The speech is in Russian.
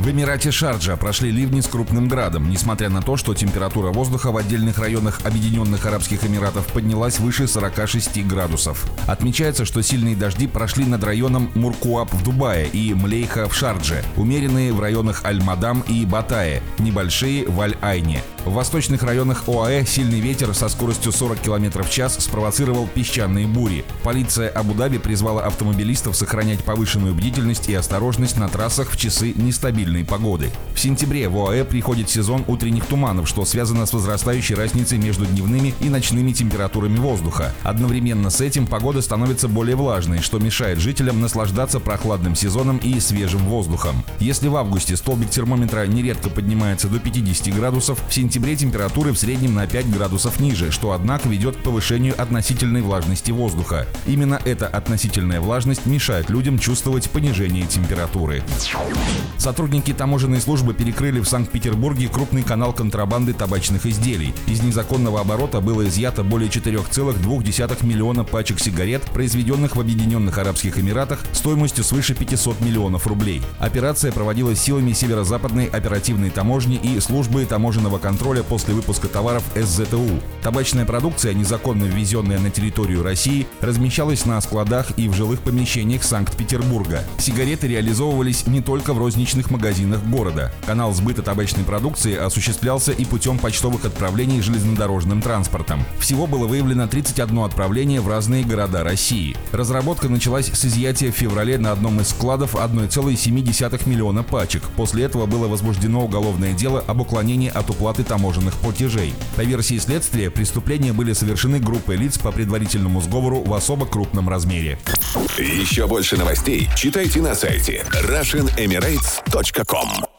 В Эмирате Шарджа прошли ливни с крупным градом, несмотря на то, что температура воздуха в отдельных районах Объединенных Арабских Эмиратов поднялась выше 46 градусов. Отмечается, что сильные дожди прошли над районом Муркуап в Дубае и Млейха в Шардже, умеренные в районах Аль-Мадам и Батае, небольшие в Аль-Айне. В восточных районах ОАЭ сильный ветер со скоростью 40 км в час спровоцировал песчаные бури. Полиция Абу-Даби призвала автомобилистов сохранять повышенную бдительность и осторожность на трассах в часы нестабильной погоды. В сентябре в ОАЭ приходит сезон утренних туманов, что связано с возрастающей разницей между дневными и ночными температурами воздуха. Одновременно с этим погода становится более влажной, что мешает жителям наслаждаться прохладным сезоном и свежим воздухом. Если в августе столбик термометра нередко поднимается до 50 градусов, в сентябре температуры в среднем на 5 градусов ниже, что, однако, ведет к повышению относительной влажности воздуха. Именно эта относительная влажность мешает людям чувствовать понижение температуры. Сотрудники таможенной службы перекрыли в Санкт-Петербурге крупный канал контрабанды табачных изделий. Из незаконного оборота было изъято более 4,2 миллиона пачек сигарет, произведенных в Объединенных Арабских Эмиратах стоимостью свыше 500 миллионов рублей. Операция проводилась силами Северо-Западной оперативной таможни и службы таможенного контроля после выпуска товаров СЗТУ. Табачная продукция, незаконно ввезенная на территорию России, размещалась на складах и в жилых помещениях Санкт-Петербурга. Сигареты реализовывались не только в розничных магазинах города. Канал сбыта табачной продукции осуществлялся и путем почтовых отправлений железнодорожным транспортом. Всего было выявлено 31 отправление в разные города России. Разработка началась с изъятия в феврале на одном из складов 1,7 миллиона пачек. После этого было возбуждено уголовное дело об уклонении от уплаты таможенных платежей. По версии следствия, преступления были совершены группой лиц по предварительному сговору в особо крупном размере. Еще больше новостей читайте на сайте RussianEmirates.com Podster.com